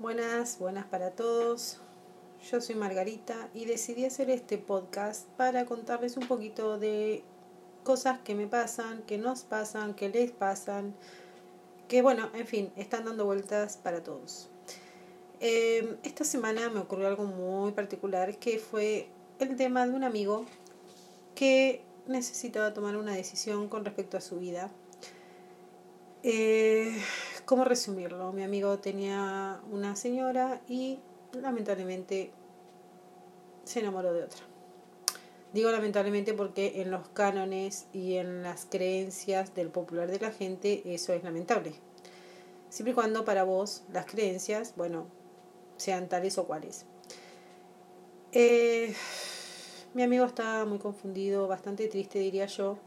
Buenas, buenas para todos. Yo soy Margarita y decidí hacer este podcast para contarles un poquito de cosas que me pasan, que nos pasan, que les pasan, que bueno, en fin, están dando vueltas para todos. Em, esta semana me ocurrió algo muy particular que fue el tema de un amigo que necesitaba tomar una decisión con respecto a su vida. Eh, ¿Cómo resumirlo? Mi amigo tenía una señora y lamentablemente se enamoró de otra. Digo lamentablemente porque en los cánones y en las creencias del popular de la gente eso es lamentable. Siempre y cuando para vos las creencias, bueno, sean tales o cuales. Eh, mi amigo estaba muy confundido, bastante triste diría yo.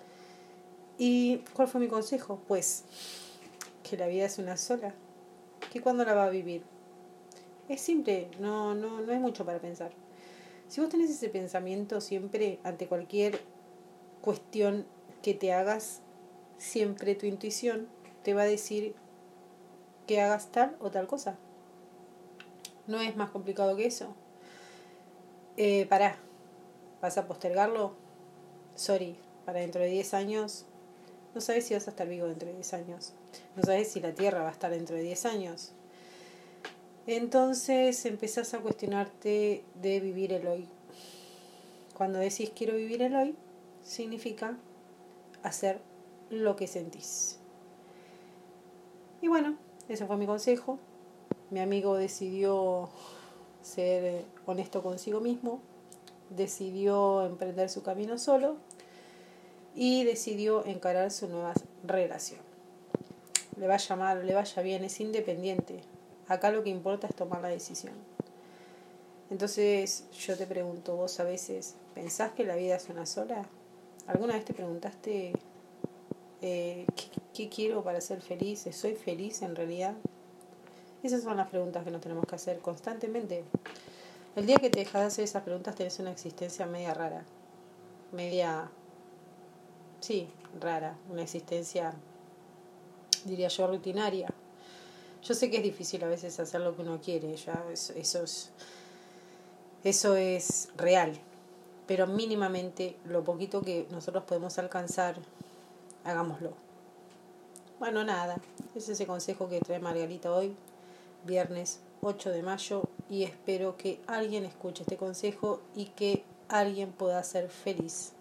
¿Y cuál fue mi consejo? Pues que la vida es una sola, que cuando la va a vivir. Es simple, no, no, no es mucho para pensar. Si vos tenés ese pensamiento siempre ante cualquier cuestión que te hagas, siempre tu intuición te va a decir que hagas tal o tal cosa. No es más complicado que eso. Eh, pará, ¿vas a postergarlo? Sorry, para dentro de 10 años no sabes si vas a estar vivo dentro de 10 años. No sabes si la Tierra va a estar dentro de 10 años. Entonces empezás a cuestionarte de vivir el hoy. Cuando decís quiero vivir el hoy, significa hacer lo que sentís. Y bueno, ese fue mi consejo. Mi amigo decidió ser honesto consigo mismo, decidió emprender su camino solo y decidió encarar su nueva relación. Le vaya mal, le vaya bien, es independiente. Acá lo que importa es tomar la decisión. Entonces yo te pregunto, vos a veces, ¿pensás que la vida es una sola? ¿Alguna vez te preguntaste eh, ¿qué, ¿qué, quiero para ser feliz? ¿Soy feliz en realidad? Esas son las preguntas que nos tenemos que hacer constantemente. El día que te dejas de hacer esas preguntas tenés una existencia media rara, media sí, rara, una existencia, diría yo, rutinaria. Yo sé que es difícil a veces hacer lo que uno quiere, ya eso, es, eso es real, pero mínimamente lo poquito que nosotros podemos alcanzar, hagámoslo. Bueno, nada, ese es ese consejo que trae Margarita hoy, viernes 8 de mayo, y espero que alguien escuche este consejo y que alguien pueda ser feliz